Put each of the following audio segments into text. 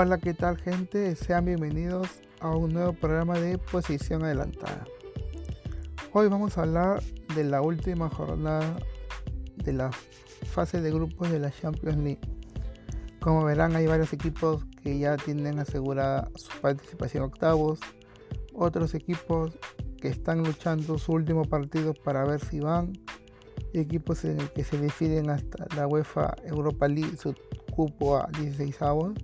Hola, ¿qué tal gente? Sean bienvenidos a un nuevo programa de Posición Adelantada. Hoy vamos a hablar de la última jornada de la fase de grupos de la Champions League. Como verán, hay varios equipos que ya tienen asegurada su participación en octavos, otros equipos que están luchando su último partido para ver si van, y equipos en el que se deciden hasta la UEFA Europa League su cupo a 16 avos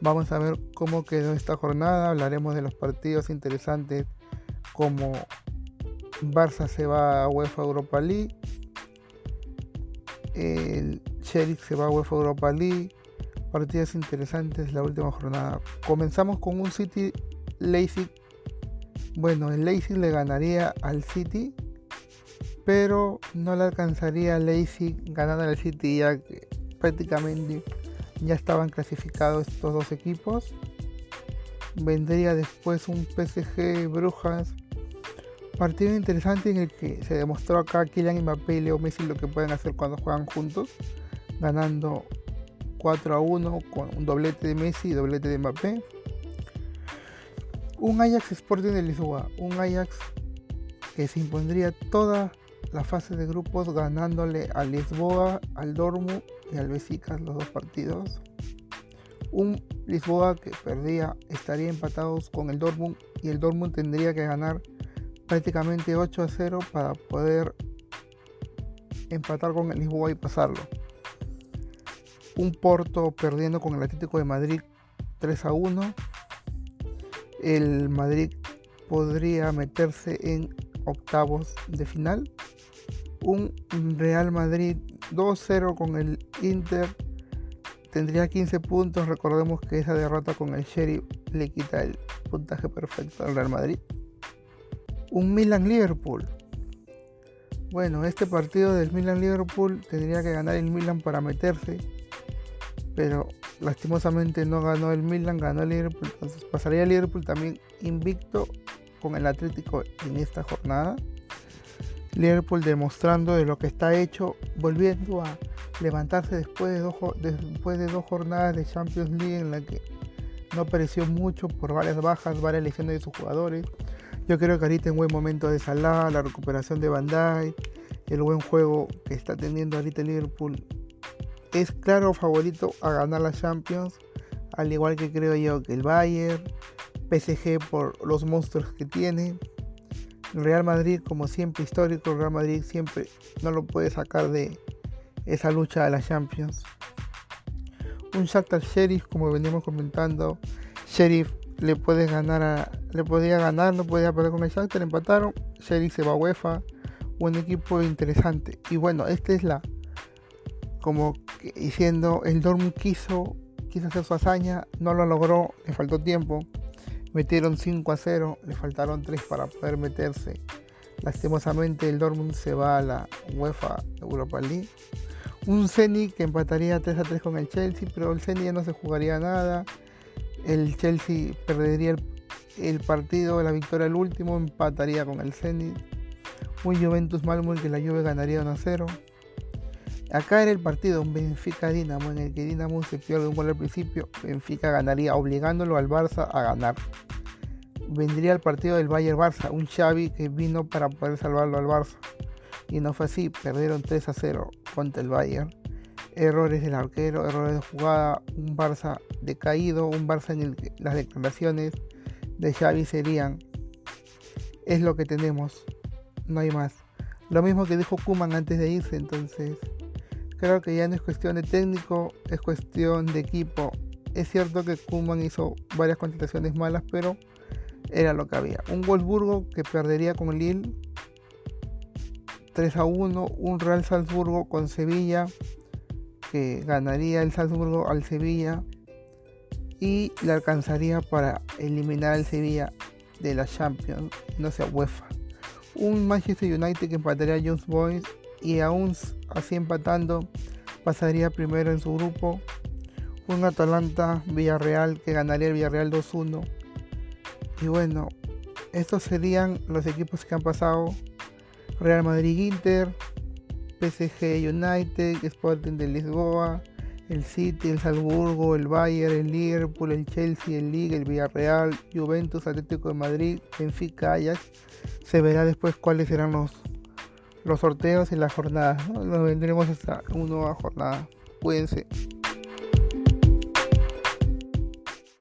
Vamos a ver cómo quedó esta jornada. Hablaremos de los partidos interesantes como Barça se va a UEFA Europa League. El Sheriff se va a UEFA Europa League. Partidos interesantes la última jornada. Comenzamos con un City Leipzig. Bueno, el Leipzig le ganaría al City, pero no le alcanzaría al Leipzig ganando al City ya que prácticamente ya estaban clasificados estos dos equipos. Vendría después un PSG Brujas. Partido interesante en el que se demostró acá Kylian Mbappé y Leo Messi lo que pueden hacer cuando juegan juntos, ganando 4 a 1 con un doblete de Messi y doblete de Mbappé. Un Ajax Sporting de Lisboa, un Ajax que se impondría toda la fase de grupos ganándole a Lisboa, al Dortmund y al Besiktas los dos partidos. Un Lisboa que perdía estaría empatados con el Dortmund y el Dortmund tendría que ganar prácticamente 8 a 0 para poder empatar con el Lisboa y pasarlo. Un Porto perdiendo con el Atlético de Madrid 3 a 1. El Madrid podría meterse en octavos de final. Un Real Madrid 2-0 con el Inter. Tendría 15 puntos. Recordemos que esa derrota con el Sheriff le quita el puntaje perfecto al Real Madrid. Un Milan-Liverpool. Bueno, este partido del Milan-Liverpool tendría que ganar el Milan para meterse. Pero lastimosamente no ganó el Milan, ganó el Liverpool. Entonces pasaría el Liverpool también invicto con el Atlético en esta jornada. Liverpool demostrando de lo que está hecho, volviendo a levantarse después de dos, jornadas de Champions League en la que no apareció mucho por varias bajas, varias lesiones de sus jugadores. Yo creo que ahorita en buen momento de Salah, la recuperación de Bandai, el buen juego que está teniendo ahorita Liverpool, es claro favorito a ganar la Champions, al igual que creo yo que el Bayern, PSG por los monstruos que tiene, Real Madrid, como siempre histórico, Real Madrid siempre no lo puede sacar de esa lucha de la Champions. Un Shakhtar Sheriff, como venimos comentando, Sheriff le puede ganar a, le podía ganar, no podía perder con el Shakhtar, empataron, Sheriff se va a UEFA, un equipo interesante. Y bueno, esta es la como diciendo el Dortmund quiso quiso hacer su hazaña, no lo logró, le faltó tiempo. Metieron 5 a 0, le faltaron 3 para poder meterse. Lastimosamente el Dortmund se va a la UEFA Europa League. Un Zenit que empataría 3 a 3 con el Chelsea, pero el Zenit ya no se jugaría nada. El Chelsea perdería el, partido, la victoria el último, empataría con el Zenit. Un Juventus Malmo que la Juve ganaría 1 a 0. Acá era el partido un Benfica Dinamo en el que Dinamo se pierde un gol al principio, Benfica ganaría obligándolo al Barça a ganar. Vendría el partido del Bayern Barça, un Xavi que vino para poder salvarlo al Barça. Y no fue así, perdieron 3 a 0 contra el Bayern. Errores del arquero, errores de jugada, un Barça decaído, un Barça en el que las declaraciones de Xavi serían es lo que tenemos, no hay más. Lo mismo que dijo Kuman antes de irse, entonces Creo que ya no es cuestión de técnico, es cuestión de equipo. Es cierto que Kuman hizo varias contrataciones malas, pero era lo que había. Un Wolfsburgo que perdería con Lille 3 a 1. Un Real Salzburgo con Sevilla que ganaría el Salzburgo al Sevilla y le alcanzaría para eliminar al Sevilla de la Champions, no sea UEFA. Un Manchester United que empataría a Jones Boys y aún así empatando pasaría primero en su grupo. Un Atalanta Villarreal que ganaría el Villarreal 2-1. Y bueno, estos serían los equipos que han pasado. Real Madrid Inter, PSG United, Sporting de Lisboa, el City, el Salzburgo, el Bayern, el Liverpool, el Chelsea, el Liga, el Villarreal, Juventus, Atlético de Madrid, Benfica, Ajax. Se verá después cuáles serán los, los sorteos y las jornadas. ¿no? Nos vendremos hasta una nueva jornada. Cuídense.